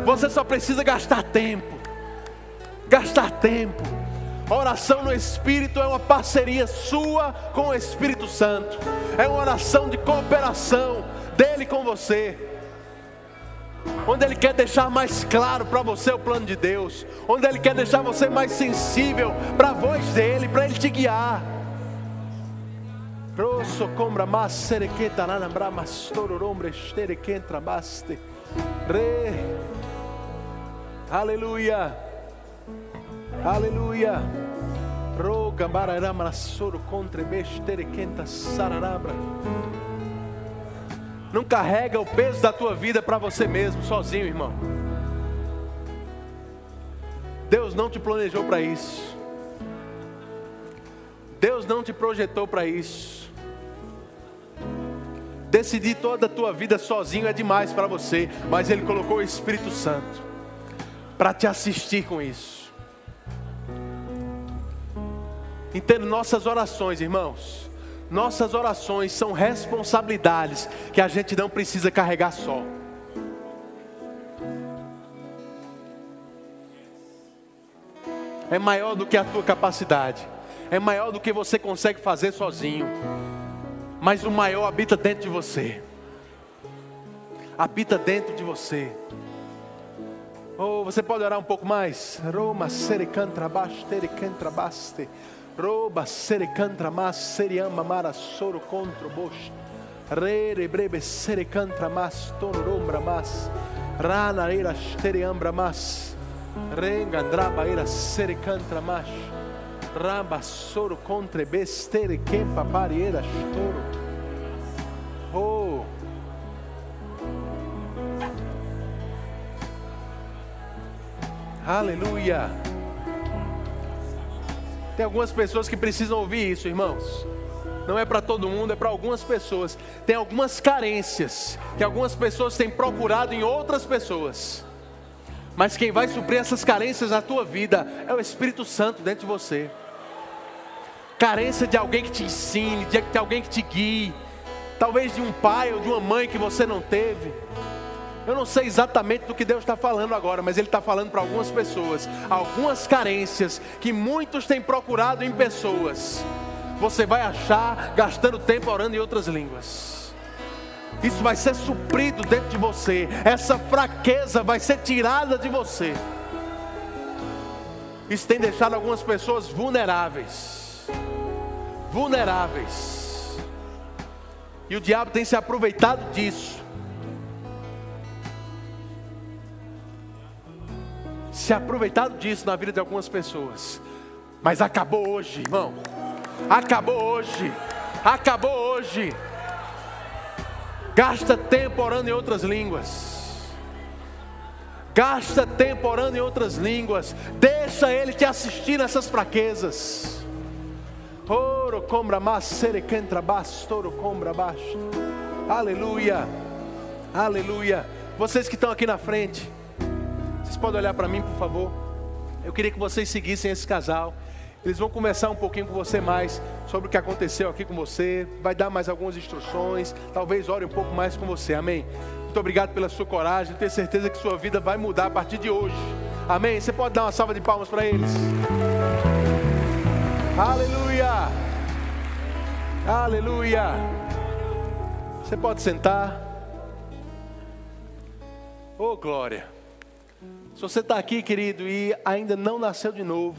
Você só precisa gastar tempo. Gastar tempo. A oração no Espírito é uma parceria sua com o Espírito Santo. É uma oração de cooperação dele com você onde Ele quer deixar mais claro para você o plano de Deus, onde Ele quer deixar você mais sensível para a voz dEle, para Ele te guiar. Re. Aleluia. Aleluia. Roga bararama soro contra besterequenta sararabra. Não carrega o peso da tua vida para você mesmo, sozinho, irmão. Deus não te planejou para isso. Deus não te projetou para isso. Decidir toda a tua vida sozinho é demais para você, mas Ele colocou o Espírito Santo para te assistir com isso. Entendo nossas orações, irmãos nossas orações são responsabilidades que a gente não precisa carregar só. É maior do que a tua capacidade, é maior do que você consegue fazer sozinho, mas o maior habita dentro de você. Habita dentro de você. Oh, você pode orar um pouco mais? Roma, serecantra baste, terecantra baste. Roba serecantra mas seriama mara soro contro bosh. Re brebe serecantra mas tonombra mas. Rana era steriambra mas. Renga draba era serecantra mas. Raba soro contra bestere que papariera storo. Oh. Aleluia. Tem algumas pessoas que precisam ouvir isso, irmãos. Não é para todo mundo, é para algumas pessoas. Tem algumas carências que algumas pessoas têm procurado em outras pessoas. Mas quem vai suprir essas carências na tua vida é o Espírito Santo dentro de você. Carência de alguém que te ensine, de alguém que te guie, talvez de um pai ou de uma mãe que você não teve. Eu não sei exatamente do que Deus está falando agora, mas Ele está falando para algumas pessoas, algumas carências que muitos têm procurado em pessoas. Você vai achar gastando tempo orando em outras línguas. Isso vai ser suprido dentro de você. Essa fraqueza vai ser tirada de você. Isso tem deixado algumas pessoas vulneráveis. Vulneráveis. E o diabo tem se aproveitado disso se aproveitado disso na vida de algumas pessoas. Mas acabou hoje, irmão. Acabou hoje. Acabou hoje. Gasta tempo orando em outras línguas. Gasta tempo orando em outras línguas. Deixa Ele te assistir nessas fraquezas. Baixo. Aleluia. Aleluia. Vocês que estão aqui na frente. Vocês podem olhar para mim, por favor? Eu queria que vocês seguissem esse casal. Eles vão conversar um pouquinho com você mais sobre o que aconteceu aqui com você. Vai dar mais algumas instruções. Talvez ore um pouco mais com você. Amém. Muito obrigado pela sua coragem. Tenho certeza que sua vida vai mudar a partir de hoje. Amém. Você pode dar uma salva de palmas para eles. Aleluia. Aleluia. Você pode sentar. Oh, glória. Se você está aqui, querido, e ainda não nasceu de novo,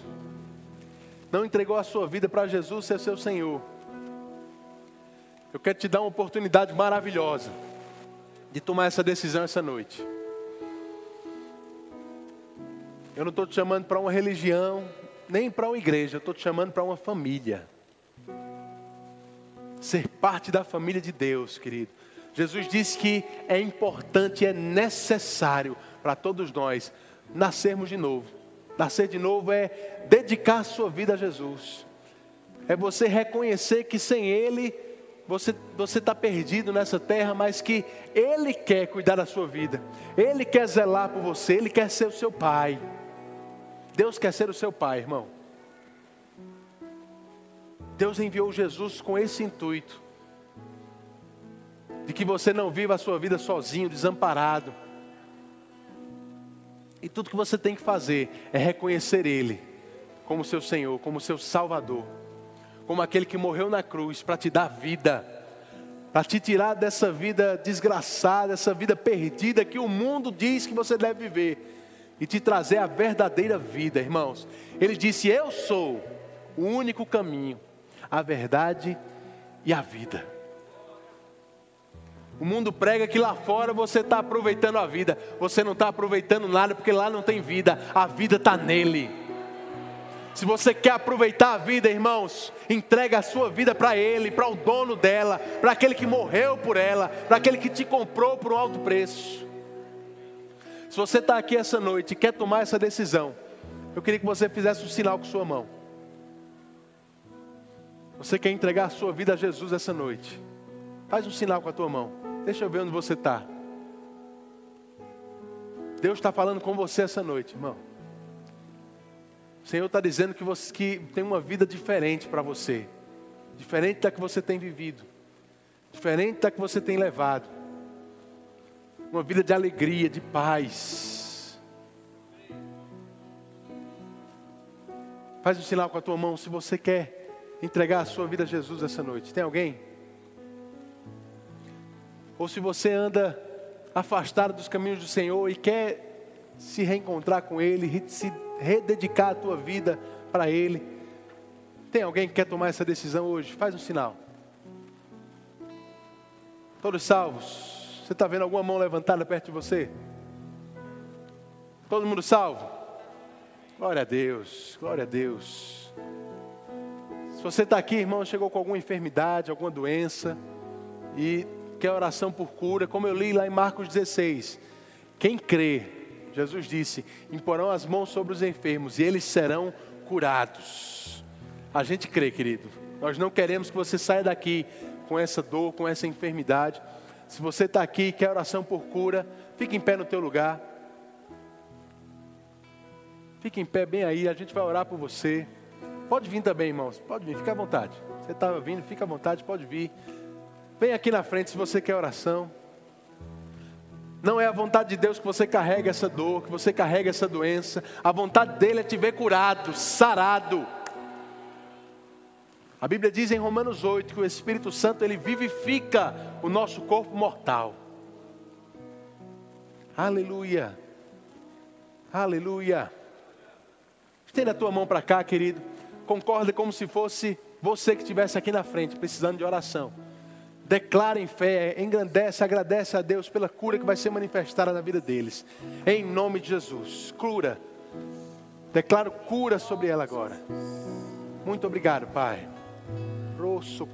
não entregou a sua vida para Jesus ser seu Senhor, eu quero te dar uma oportunidade maravilhosa de tomar essa decisão essa noite. Eu não estou te chamando para uma religião, nem para uma igreja, eu estou te chamando para uma família. ser parte da família de Deus, querido. Jesus disse que é importante, é necessário para todos nós nascermos de novo. Nascer de novo é dedicar sua vida a Jesus. É você reconhecer que sem Ele você você está perdido nessa terra, mas que Ele quer cuidar da sua vida. Ele quer zelar por você. Ele quer ser o seu pai. Deus quer ser o seu pai, irmão. Deus enviou Jesus com esse intuito de que você não viva a sua vida sozinho, desamparado. Tudo que você tem que fazer é reconhecer Ele como seu Senhor, como seu Salvador, como aquele que morreu na cruz para te dar vida, para te tirar dessa vida desgraçada, essa vida perdida que o mundo diz que você deve viver e te trazer a verdadeira vida, irmãos. Ele disse: Eu sou o único caminho, a verdade e a vida. O mundo prega que lá fora você está aproveitando a vida. Você não está aproveitando nada porque lá não tem vida. A vida está nele. Se você quer aproveitar a vida, irmãos, entrega a sua vida para Ele, para o dono dela, para aquele que morreu por ela, para aquele que te comprou por um alto preço. Se você está aqui essa noite e quer tomar essa decisão, eu queria que você fizesse um sinal com sua mão. Você quer entregar a sua vida a Jesus essa noite? Faz um sinal com a tua mão. Deixa eu ver onde você está. Deus está falando com você essa noite, irmão. O Senhor está dizendo que, você, que tem uma vida diferente para você, diferente da que você tem vivido, diferente da que você tem levado, uma vida de alegria, de paz. Faz um sinal com a tua mão se você quer entregar a sua vida a Jesus essa noite. Tem alguém? Ou se você anda afastado dos caminhos do Senhor e quer se reencontrar com Ele, se rededicar a tua vida para Ele. Tem alguém que quer tomar essa decisão hoje? Faz um sinal. Todos salvos? Você está vendo alguma mão levantada perto de você? Todo mundo salvo? Glória a Deus, glória a Deus. Se você está aqui, irmão, chegou com alguma enfermidade, alguma doença, e quer oração por cura, como eu li lá em Marcos 16. Quem crê, Jesus disse: imporão as mãos sobre os enfermos e eles serão curados. A gente crê, querido. Nós não queremos que você saia daqui com essa dor, com essa enfermidade. Se você está aqui e quer oração por cura, fique em pé no teu lugar. Fique em pé bem aí, a gente vai orar por você. Pode vir também, irmãos. Pode vir, fica à vontade. Você estava vindo, fica à vontade, pode vir. Vem aqui na frente se você quer oração. Não é a vontade de Deus que você carregue essa dor, que você carregue essa doença. A vontade dele é te ver curado, sarado. A Bíblia diz em Romanos 8 que o Espírito Santo ele vivifica o nosso corpo mortal. Aleluia. Aleluia. Estenda a tua mão para cá, querido. Concorda como se fosse você que estivesse aqui na frente, precisando de oração. Declara em fé, engrandece, agradece a Deus pela cura que vai ser manifestada na vida deles. Em nome de Jesus. Cura. Declaro cura sobre ela agora. Muito obrigado, Pai. Rosso.